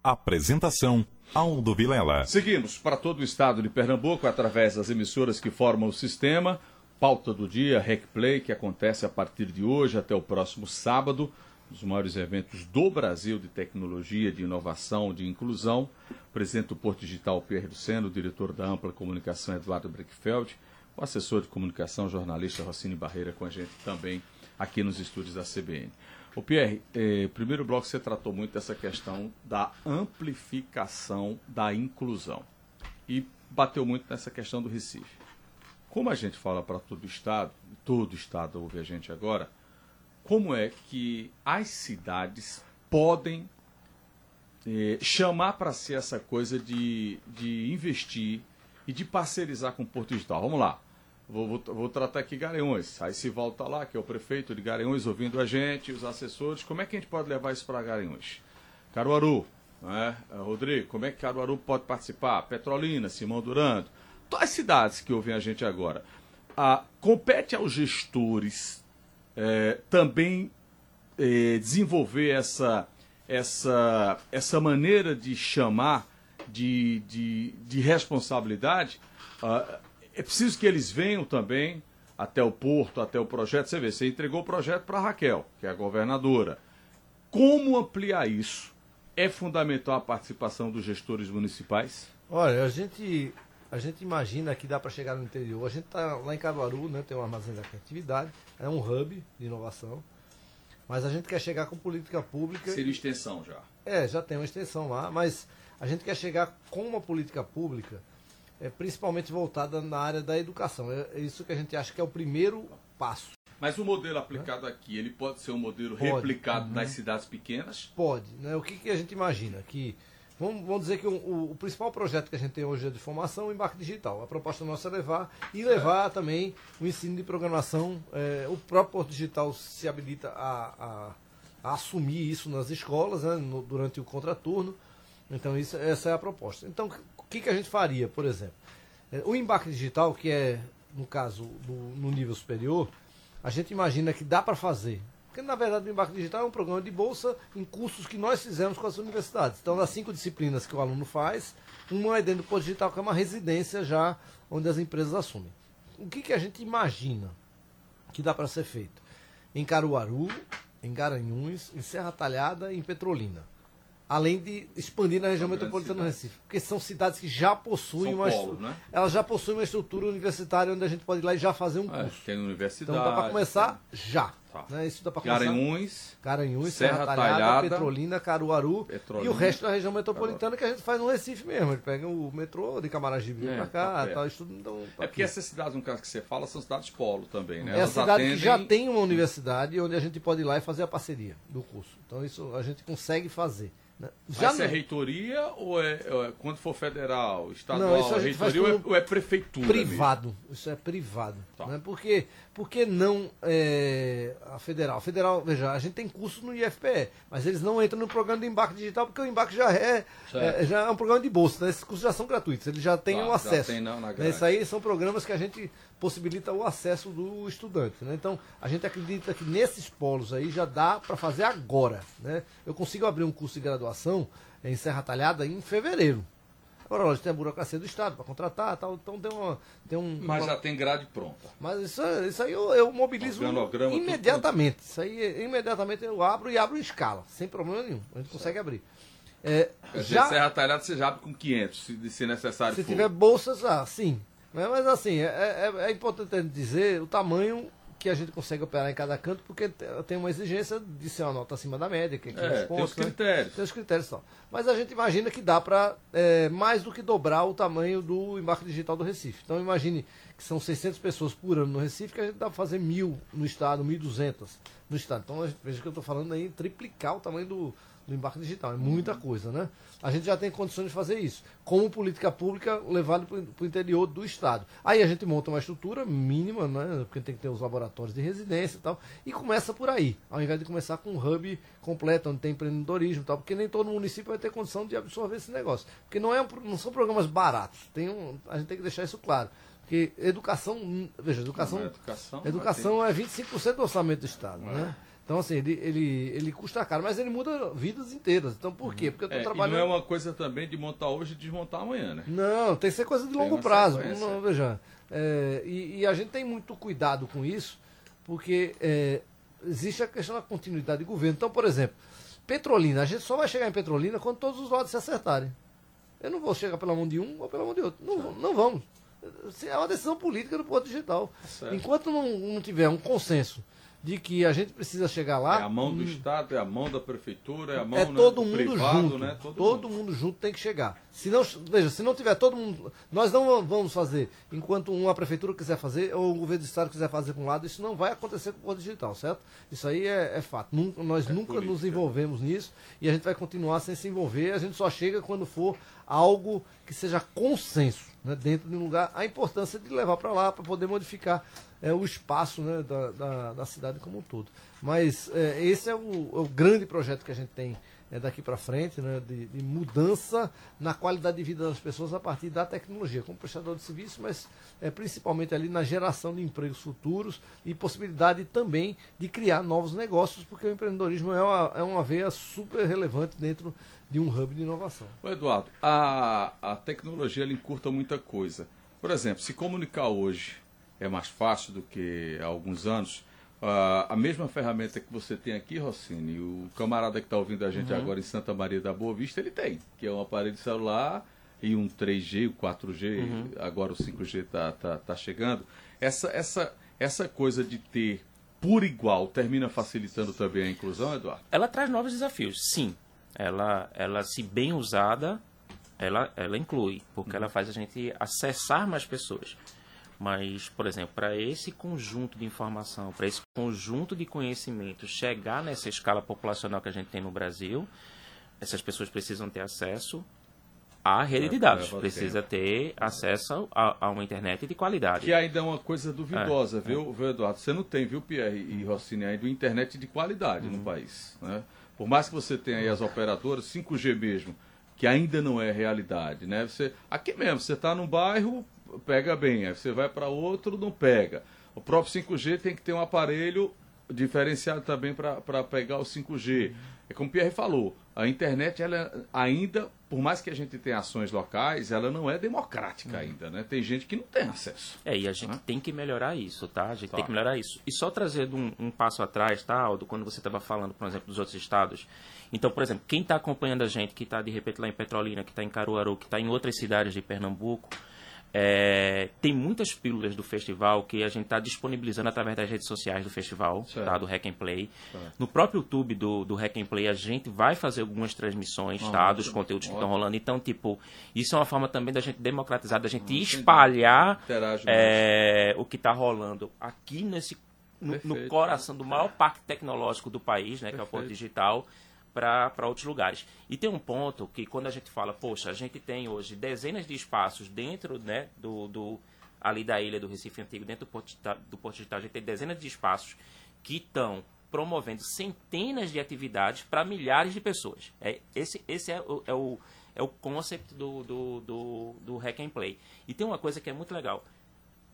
Apresentação: Aldo Vilela. Seguimos para todo o estado de Pernambuco através das emissoras que formam o sistema. Pauta do dia, RecPlay, que acontece a partir de hoje até o próximo sábado, um dos maiores eventos do Brasil de tecnologia, de inovação, de inclusão. O presidente do Porto Digital, Pierre Luceno, o diretor da Ampla Comunicação, Eduardo Brickfeld, o assessor de comunicação, jornalista Rossini Barreira, com a gente também aqui nos estúdios da CBN. O Pierre, eh, primeiro bloco você tratou muito dessa questão da amplificação da inclusão e bateu muito nessa questão do Recife. Como a gente fala para todo o estado, todo o estado ouve a gente agora, como é que as cidades podem eh, chamar para si essa coisa de, de investir e de parcerizar com o Porto Digital? Vamos lá. Vou, vou, vou, tratar aqui Garanhuns. Aí se volta lá, que é o prefeito de Garanhuns, ouvindo a gente, os assessores. Como é que a gente pode levar isso para Garanhuns? Caruaru, né? Rodrigo, como é que Caruaru pode participar? Petrolina, Simão Durando. Todas as cidades que ouvem a gente agora. Ah, compete aos gestores é, também é, desenvolver essa, essa, essa maneira de chamar de, de, de responsabilidade. Ah, é preciso que eles venham também até o porto, até o projeto. Você vê, você entregou o projeto para a Raquel, que é a governadora. Como ampliar isso? É fundamental a participação dos gestores municipais? Olha, a gente, a gente imagina que dá para chegar no interior. A gente está lá em Caruaru, né, tem um armazém da criatividade, é um hub de inovação. Mas a gente quer chegar com política pública. Seria extensão já. É, já tem uma extensão lá, mas a gente quer chegar com uma política pública é, principalmente voltada na área da educação. É, é isso que a gente acha que é o primeiro passo. Mas o modelo aplicado aqui, ele pode ser um modelo pode. replicado uhum. nas cidades pequenas? Pode. Né? O que, que a gente imagina? Que Vamos, vamos, dizer que o, o, o, principal projeto que a gente tem hoje é de formação, o embarque digital. A proposta nossa é levar e levar é. também o ensino de programação. É, o próprio Porto Digital se habilita a, a, a assumir isso nas escolas né, no, durante o contraturno. Então, isso, essa é a proposta. Então, que, que a gente faria, por exemplo? É, o embarque digital, que é, no caso, no, no nível superior, a gente imagina que dá para fazer. Porque, na verdade, o embarque digital é um programa de bolsa em cursos que nós fizemos com as universidades. Então, das cinco disciplinas que o aluno faz, uma é dentro do Porto Digital, que é uma residência já onde as empresas assumem. O que, que a gente imagina que dá para ser feito? Em Caruaru, em Garanhuns, em Serra Talhada e em Petrolina além de expandir na região metropolitana do Recife. Porque são cidades que já possuem são uma né? elas já possuem uma estrutura universitária onde a gente pode ir lá e já fazer um é, curso. tem universidade. Então dá para começar já. Tá. Né? Isso dá para começar. Garanhuns, Garanhuns, Serra, Serra Talhada, Talhada, Petrolina, Caruaru Petrolina, e o resto da região metropolitana que a gente faz no Recife mesmo. A gente pega o metrô de Camaragibe é, para cá, tá tal, então, tá É porque essas cidades, no caso que você fala, são cidades polo também, né? É a cidade atendem... que já tem uma universidade onde a gente pode ir lá e fazer a parceria do curso. Então isso a gente consegue fazer. Já Mas é reitoria ou é, é, quando for federal, estadual, não, reitoria ou é, ou é, prefeitura? Privado. Mesmo? Isso é privado. Tá. Né? Porque, porque não é, a federal? A federal, veja, a gente tem cursos no IFPE, mas eles não entram no programa de embarque digital porque o embarque já é, é já é um programa de bolsa. Né? Esses cursos já são gratuitos, eles já têm o tá, um acesso. Tem na, na né? Isso aí são programas que a gente possibilita o acesso do estudante. Né? Então, a gente acredita que nesses polos aí já dá para fazer agora. Né? Eu consigo abrir um curso de graduação em Serra Talhada em fevereiro. Agora, lógico, tem a burocracia do Estado para contratar tal, então tem, uma, tem um. Mas uma... já tem grade pronta. Mas isso, isso aí eu, eu mobilizo imediatamente. Isso aí imediatamente eu abro e abro em escala, sem problema nenhum. A gente certo. consegue abrir. É, já... Serra Talhada você já abre com 500, se, se necessário se for. Tiver bolsas, ah, sim. Né? Mas assim, é, é, é importante dizer o tamanho que a gente consegue operar em cada canto, porque tem uma exigência de ser uma nota acima da média, que é, é pontos, tem os critérios. Né? Tem os critérios só. Mas a gente imagina que dá para é, mais do que dobrar o tamanho do embarque digital do Recife. Então imagine que são 600 pessoas por ano no Recife, que a gente dá para fazer mil no estado, 1.200 no estado. Então veja que eu estou falando aí, triplicar o tamanho do, do embarque digital. É muita coisa, né? A gente já tem condições de fazer isso. Como política pública levado para o interior do Estado. Aí a gente monta uma estrutura mínima, né? Porque tem que ter os laboratórios de residência e tal. E começa por aí. Ao invés de começar com um hub completo, onde tem empreendedorismo e tal. Porque nem todo município vai ter condição de absorver esse negócio. Porque não, é um, não são programas baratos. Tem um, a gente tem que deixar isso claro. Porque educação, veja, educação, educação, educação é 25% do orçamento do Estado, né? Então, assim, ele, ele, ele custa caro, mas ele muda vidas inteiras. Então, por quê? Porque eu estou É, e trabalhando. não é uma coisa também de montar hoje e desmontar amanhã, né? Não, tem que ser coisa de longo prazo. Não, veja, é, e, e a gente tem muito cuidado com isso, porque é, existe a questão da continuidade de governo. Então, por exemplo, Petrolina, a gente só vai chegar em Petrolina quando todos os lados se acertarem. Eu não vou chegar pela mão de um ou pela mão de outro. Não, não vamos. É uma decisão política do Porto Digital. Certo. Enquanto não, não tiver um consenso de que a gente precisa chegar lá. É a mão do Estado, é a mão da Prefeitura, é a mão É né, todo do mundo privado, junto. né? Todo, mundo. junto tem que chegar. Se não, veja, se não tiver todo mundo. Nós não vamos fazer enquanto uma prefeitura quiser fazer ou o governo do estado quiser fazer para um lado, isso não vai acontecer com o Porto Digital, certo? Isso aí é, é fato. Nunca- nós nunca nos política. envolvemos nisso e a gente vai continuar sem se envolver. A gente só chega quando for algo que seja consenso né, dentro de um lugar. A importância de levar para lá para poder modificar é, o espaço né, da, da, da cidade como um todo. Mas é, esse é o, é o grande projeto que a gente tem é, daqui para frente, né, de, de mudança na qualidade de vida das pessoas a partir da tecnologia, como prestador de serviço, mas é, principalmente ali na geração de empregos futuros e possibilidade também de criar novos negócios, porque o empreendedorismo é uma, é uma veia super relevante dentro de um hub de inovação. Ô, Eduardo, a, a tecnologia ela encurta muita coisa. Por exemplo, se comunicar hoje é mais fácil do que há alguns anos. Ah, a mesma ferramenta que você tem aqui, Rossini, o camarada que está ouvindo a gente agora em Santa Maria da Boa Vista, ele tem, que é um aparelho celular e um 3G, o 4G, agora o 5G está tá, tá chegando. Essa, essa, essa coisa de ter por igual termina facilitando também a inclusão, Eduardo? Ela traz novos desafios, sim. Ela, ela se bem usada, ela, ela inclui, porque ela faz a gente acessar mais pessoas. Mas, por exemplo, para esse conjunto de informação, para esse conjunto de conhecimento chegar nessa escala populacional que a gente tem no Brasil, essas pessoas precisam ter acesso à rede de dados, leva precisa ter acesso a, a uma internet de qualidade. Que ainda é uma coisa duvidosa, viu, viu, Eduardo? Você não tem, viu, Pierre e Rossini, ainda internet de qualidade no país. Né? Por mais que você tenha aí as operadoras, 5G mesmo, que ainda não é realidade. Né? Você, aqui mesmo, você está num bairro, pega bem, aí você vai para outro, não pega. O próprio 5G tem que ter um aparelho diferenciado também para pegar o 5G. É como o Pierre falou, a internet ela ainda, por mais que a gente tenha ações locais, ela não é democrática ainda, né? Tem gente que não tem acesso. É, e a gente tem que melhorar isso, tá? A gente Tá. tem que melhorar isso. E só trazendo um, um passo atrás, tá, Aldo, quando você estava falando, por exemplo, dos outros estados. Então, por exemplo, quem está acompanhando a gente, que está de repente lá em Petrolina, que está em Caruaru, que está em outras cidades de Pernambuco, é, tem muitas pílulas do festival que a gente está disponibilizando através das redes sociais do festival, Certo. tá, do Hack and Play. No próprio YouTube do, do Hack and Play, a gente vai fazer algumas transmissões, tá, dos conteúdos que estão rolando. Então, tipo, isso é uma forma também da gente democratizar, da gente espalhar Interage mais. é, o que está rolando aqui nesse no, no coração do maior parque tecnológico do país, né, que é o Porto. Digital, para outros lugares. E tem um ponto que quando a gente fala, poxa, a gente tem hoje dezenas de espaços dentro né, do, do ali da ilha do Recife Antigo, dentro do Porto, do Porto Digital, a gente tem dezenas de espaços que estão promovendo centenas de atividades para milhares de pessoas. É, esse esse é, o, é, o, é o conceito do, do, do, do Hack and Play. E tem uma coisa que é muito legal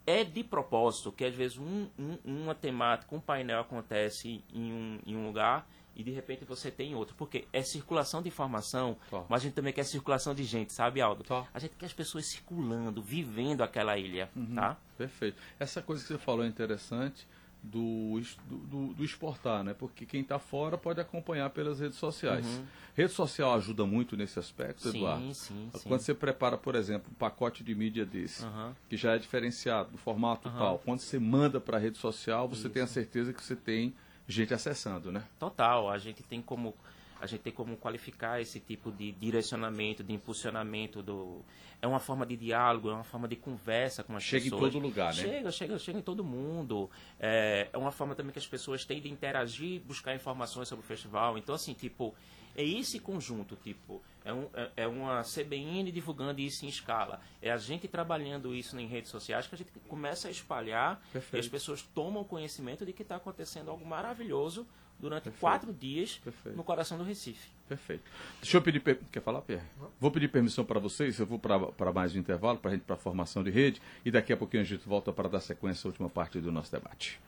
é de propósito que às vezes um, um- uma temática, um painel acontece em um, em um lugar e de repente você tem outro. Porque é circulação de informação, mas a gente também quer circulação de gente, sabe, Aldo? A gente quer as pessoas circulando, vivendo aquela ilha, Uhum. tá? Perfeito. Essa coisa que você falou é interessante do, do, do- exportar, né? Porque quem está fora pode acompanhar pelas redes sociais. Rede social ajuda muito nesse aspecto, Sim, Eduardo? sim, sim. Quando você prepara, por exemplo, um pacote de mídia desse, Aham. que já é diferenciado, do formato tal, quando você manda para a rede social, você tem a certeza que você tem gente acessando, né? Total, a gente tem como a gente tem como qualificar esse tipo de direcionamento, de impulsionamento do é uma forma de diálogo, é uma forma de conversa com as Chega em pessoas. todo lugar, né? Chega, chega, chega em todo mundo. É, é uma forma também que as pessoas têm de interagir, buscar informações sobre o festival. Então assim, tipo, é esse conjunto, tipo, é, um, é, é uma CBN divulgando isso em escala. É a gente trabalhando isso em redes sociais que a gente começa a espalhar e Perfeito. as pessoas tomam conhecimento de que está acontecendo algo maravilhoso durante quatro dias Perfeito. no coração do Recife. Perfeito. Deixa eu pedir. per- Quer falar, Pierre? Vou pedir permissão para vocês. Eu vou para mais um intervalo, para a gente para a formação de rede. E daqui a pouquinho a gente volta para dar sequência à última parte do nosso debate.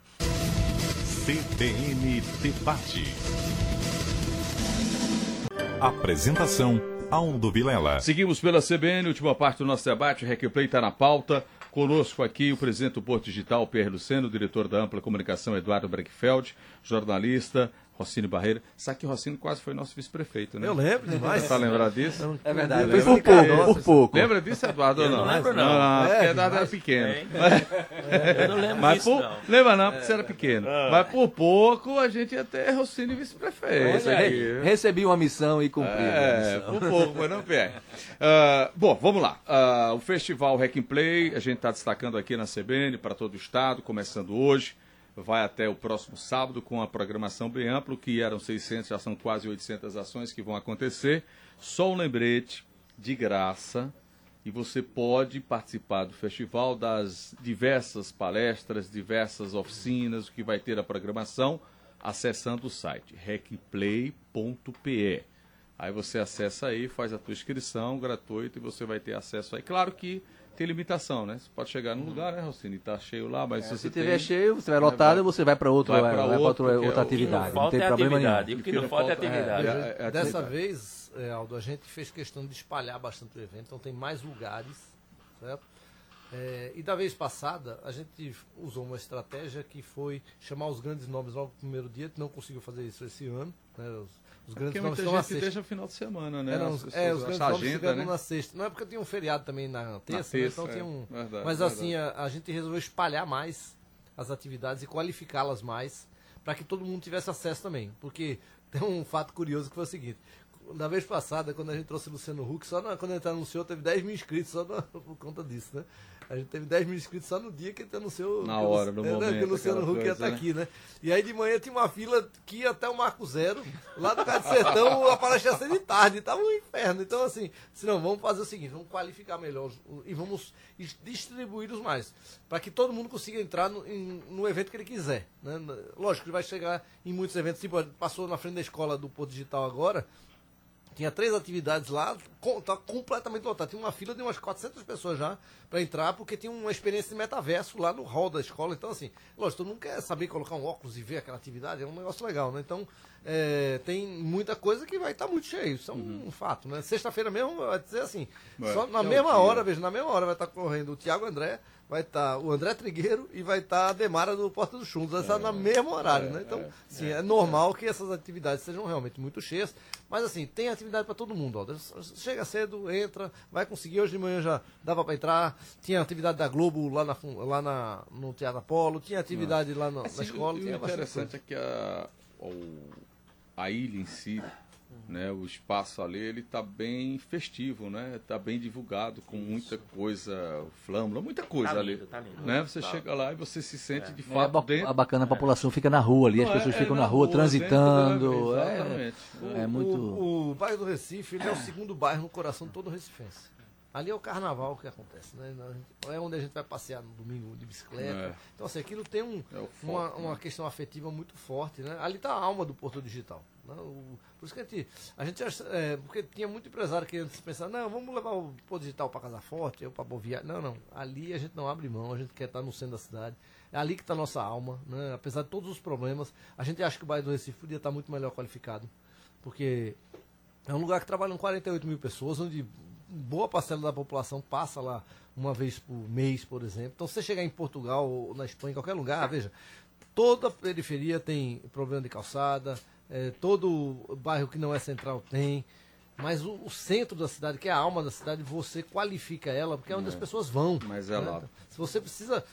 CBN Debate. Apresentação Aldo Vilela. Seguimos pela CBN, última parte do nosso debate, o Replay está na pauta. Conosco aqui o presidente do Porto Digital, Pierre Luceno, diretor da Ampla Comunicação, Eduardo Breckfeld, jornalista, Rossini Barreira. Sabe que Rossini quase foi nosso vice-prefeito, né? Eu lembro demais. Tá lembrado disso? É verdade. Lembra Por que- pouco, por pouco. Lembra disso, Eduardo? Eu não lembro, não. Não, É, porque Eduardo era pequeno. Eu não lembro Mas disso, por... não. Lembra não, porque você era pequeno. Mas por pouco a gente ia ter Rossini vice-prefeito. Recebi uma missão e cumpri. a É, missão. por pouco, mas não perde. [laughs] Ah, bom, vamos lá. Ah, o Festival Hack and Play, a gente está destacando aqui na CBN para todo o estado, começando hoje. Vai até o próximo sábado com a programação bem ampla, que eram 600, já são quase 800 ações que vão acontecer. Só um lembrete, de graça, e você pode participar do festival, das diversas palestras, diversas oficinas, o que vai ter a programação, acessando o site recplay.pe. Aí você acessa aí, faz a tua inscrição gratuita e você vai ter acesso aí. Claro que tem limitação, né? Você pode chegar num lugar, né, Rocine? Tá cheio lá, mas se você Se tem... tiver cheio, se tiver lotado, você vai para outra, Vai pra vai pra outro, outra, outra é o- O que não atividade. Não falta tem é problema atividade. nenhum. E o que não falta é atividade. É, é, é Dessa atividade. vez, é, Aldo, a gente fez questão de espalhar bastante o evento, então tem mais lugares, certo? É, e da vez passada, a gente usou uma estratégia que foi chamar os grandes nomes logo no primeiro dia, não conseguiu fazer isso esse ano, né? Os, os grandes Porque nomes muita estão na sexta. deixa o final de semana, né? Eram As os- pessoas é, os grandes nomes agenda, ficaram né? na sexta. Não é porque tinha um feriado também na terça, né? terça, então é. tinha um. Verdade, Mas verdade. assim, a, a gente resolveu espalhar mais as atividades e qualificá-las mais para que todo mundo tivesse acesso também. Porque [laughs] tem um fato curioso que foi o seguinte. Da vez passada, quando a gente trouxe o Luciano Huck, só na- quando a gente anunciou, teve 10 mil inscritos só na- [laughs] por conta disso, né? A gente teve 10 mil inscritos só no dia que gente anunciou. Na hora, no é, né, momento, Que o Luciano Huck ia estar né? aqui, né? E aí de manhã tinha uma fila que ia até o Marco Zero, lá do Cado Sertão, a palestra ia ser de tarde, tava um inferno. Então, assim, se não, vamos fazer o seguinte, vamos qualificar melhor e vamos distribuir os mais, para que todo mundo consiga entrar no, em- no evento que ele quiser. Né? Lógico que vai chegar em muitos eventos, tipo, passou na frente da escola do Porto Digital agora, tinha três atividades lá, tá completamente lotado. Tinha uma fila de umas 400 pessoas já para entrar, porque tinha uma experiência de metaverso lá no hall da escola. Então, assim, lógico, todo mundo quer saber colocar um óculos e ver aquela atividade, é um negócio legal, né? Então, é, tem muita coisa que vai estar muito cheio, isso é um fato, né? Sexta-feira mesmo, vai dizer assim, Uhum. Só na é mesma hora, veja, na mesma hora vai estar correndo o Thiago André, vai estar o André Trigueiro e vai estar a Demara do Porta dos Fundos. Vai estar no mesmo horário, né? Então, sim, é, normal que essas atividades sejam realmente muito cheias. Mas assim, tem atividade para todo mundo. Ó. Chega cedo, entra, vai conseguir. Hoje de manhã já dava para entrar. Tinha atividade da Globo lá, na, lá na, no Teatro Apolo, tinha atividade lá na, na Assim, escola. o- o interessante é que a, a ilha em si, né, o espaço ali, ele está bem festivo, né? Está bem divulgado, com muita coisa, flâmula, muita coisa Tá ali. lindo, tá lindo. Né? Você Tá. chega lá e você se sente de É, fato ba- dentro. a bacana, a população fica na rua ali, as Não, é- pessoas é ficam na na rua, rua, transitando. é, é muito. O, o bairro do Recife ele é o segundo bairro no coração de todo recifense. Ali é o carnaval que acontece, né? É onde a gente vai passear no domingo de bicicleta. É. Então, assim, aquilo tem um, É o uma, uma né? questão afetiva muito forte, né? Ali está a alma do Porto Digital. Né? O- por isso que a gente, a gente é, porque tinha muito empresário que antes pensava, não, vamos levar o Porto Digital para Casa Forte, eu para Boa. Não, não. Ali a gente não abre mão, a gente quer estar no centro da cidade. É ali que está a nossa alma, né? Apesar de todos os problemas, a gente acha que o bairro do Recife podia estar muito melhor qualificado. Porque é um lugar que trabalham 48 mil pessoas, onde boa parcela da população passa lá uma vez por mês, por exemplo. Então, se você chegar em Portugal ou na Espanha, em qualquer lugar, veja, toda a periferia tem problema de calçada, eh, todo bairro que não é central tem. Mas o, o centro da cidade, que é a alma da cidade, você qualifica ela, porque é onde as pessoas vão. Mas é lá. Se você precisa,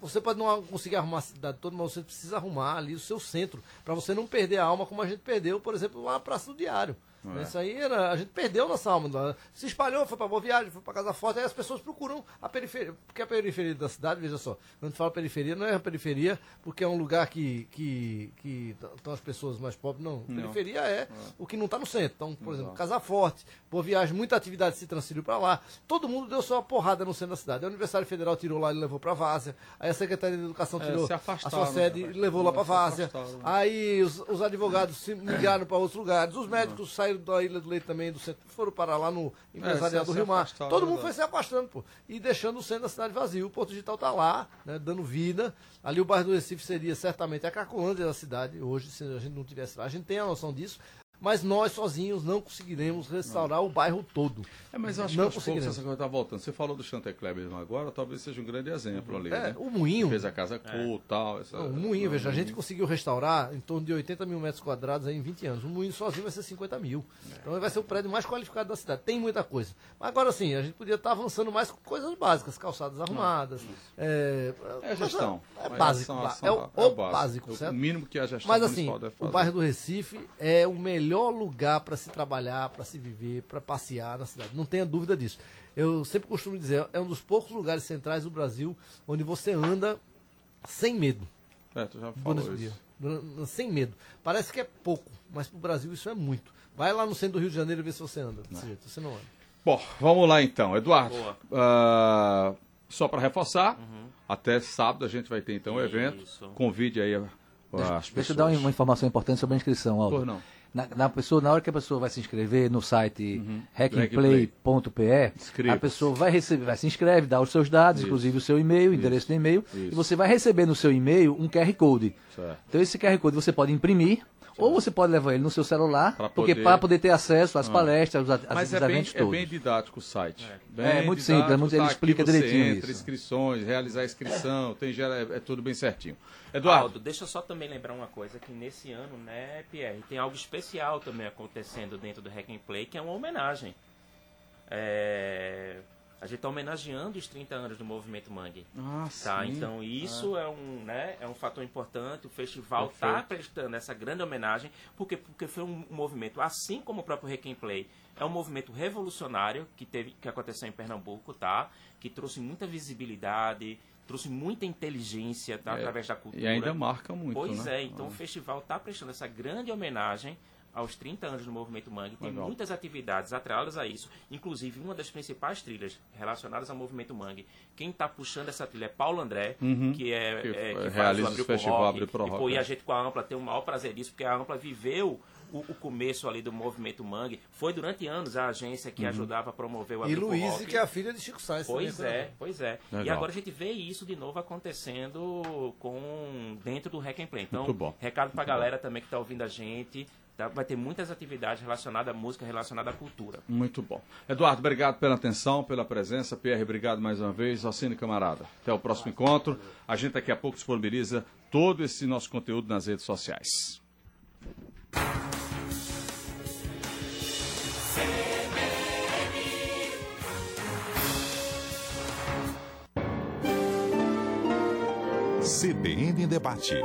você pode não conseguir arrumar a cidade toda, mas você precisa arrumar ali o seu centro, para você não perder a alma como a gente perdeu, por exemplo, lá na Praça do Diário. É. Isso aí era, a gente perdeu nossa alma. Se espalhou, foi para Boa Viagem, foi para Casa Forte, aí as pessoas procuram a periferia, porque a periferia da cidade, veja só, quando a gente fala periferia, não é a periferia porque é um lugar que que que estão as pessoas mais pobres, não. Não. Periferia é o que não está no centro. Então, por exemplo. Casa Forte, Boa Viagem, muita atividade se transferiu para lá. Todo mundo deu sua porrada no centro da cidade. A Universidade Federal tirou lá e levou para Várzea. Aí a Secretaria de Educação É, tirou se a sua sede né? e levou lá para Várzea. Aí os, os advogados se migraram para outros lugares. Os médicos saíram da Ilha do Leite também, do centro, foram parar lá no empresariado É, se- do Rio Mar. Todo é mundo verdade. foi se afastando, pô. E deixando o centro da cidade vazio. O Porto Digital tá lá, né, dando vida. Ali o bairro do Recife seria certamente a Cracolândia da cidade, hoje, se a gente não tivesse lá. A gente tem a noção disso. Mas nós sozinhos não conseguiremos restaurar o bairro todo. É, mas eu acho Não que aos poucos conseguiremos. essa coisa está voltando. Você falou do Chantecler mesmo agora, talvez seja um grande exemplo ali, É, né? o moinho. Fez a casa cool e tal. Essa... Não, o moinho, Não, veja, a gente conseguiu restaurar em torno de 80 mil metros quadrados aí em 20 anos. O moinho sozinho vai ser 50 mil. Então vai ser o prédio mais qualificado da cidade. Tem muita coisa. Mas agora sim, a gente podia estar avançando mais com coisas básicas, calçadas arrumadas. É, É gestão. É básico. ação- ba- ação- é o, o básico, O certo? mínimo que a gestão Mas assim, deve o fazer. bairro do Recife é o melhor lugar para se trabalhar, para se viver, para passear na cidade. Não tenha dúvida disso. Eu sempre costumo dizer, é um dos poucos lugares centrais do Brasil onde você anda sem medo. É, tu já falou o dia. isso. Durante- Sem medo. Parece que é pouco, mas pro Brasil isso é muito. Vai lá no centro do Rio de Janeiro e vê se você anda. Desse jeito, você não anda. Bom, vamos lá então. Eduardo, Boa. ah, só para reforçar, até sábado a gente vai ter então o evento. Isso. Convide aí as pessoas. Deixa eu dar uma informação importante sobre a inscrição, Aldo. Pois não. Na, na pessoa, na hora que a pessoa vai se inscrever no site hackingplay.pe, Inscreva-se. a pessoa vai receber, vai se inscreve, dá os seus dados, inclusive o seu e-mail, o endereço do e-mail, e você vai receber no seu e-mail um QR Code. Certo. Então esse QR Code você pode imprimir ou você pode levar ele no seu celular, Pra porque poder- para poder ter acesso às palestras, aos, Mas aos é bem, eventos é todos. bem didático o site. Bem É, muito simples, é muito- ele tá? explica Aqui você direitinho entra, isso. inscrições, realizar a inscrição, tem, é, é tudo bem certinho. Eduardo, Aldo, deixa eu só também lembrar uma coisa, que nesse ano, né, Pierre, tem algo especial também acontecendo dentro do Hack and Play, que é uma homenagem. É, A gente está homenageando os 30 anos do Movimento Mangue. Ah, Tá, sim. então isso é um, né, é um fator importante. O festival está prestando essa grande homenagem porque porque foi um, movimento, assim como o próprio and Play, é um movimento revolucionário que teve que aconteceu em Pernambuco, tá? Que trouxe muita visibilidade, trouxe muita inteligência tá? É, através da cultura. E ainda marca muito, Pois né? é, então o festival está prestando essa grande homenagem aos 30 anos do Movimento Mangue. Tem Legal. muitas atividades atreladas a isso, inclusive uma das principais trilhas relacionadas ao Movimento Mangue. Quem está puxando essa trilha é Paulo André, que é, Uhum. Que é, que realiza faz o esse Abril pro festival Rock. Pro e, pô, e é. a gente com a Ampla tem o maior prazer disso, porque a Ampla viveu o, o começo ali do Movimento Mangue. Foi durante anos a agência Uhum. que ajudava a promover o E Abril pro Luiz, que é a filha de Chico Sainz. Pois também, é, pois é. E Legal. agora a gente vê isso de novo acontecendo com dentro do Hack and Play. Então, Muito bom. recado pra galera também que tá ouvindo a gente. Tá? Vai ter muitas atividades relacionadas à música, relacionadas à cultura. Muito bom. Eduardo, obrigado pela atenção, pela presença. Pierre, obrigado mais uma vez. Alcine Camarada. Até o próximo encontro. A gente daqui a pouco disponibiliza todo esse nosso conteúdo nas redes sociais. CBN Debate.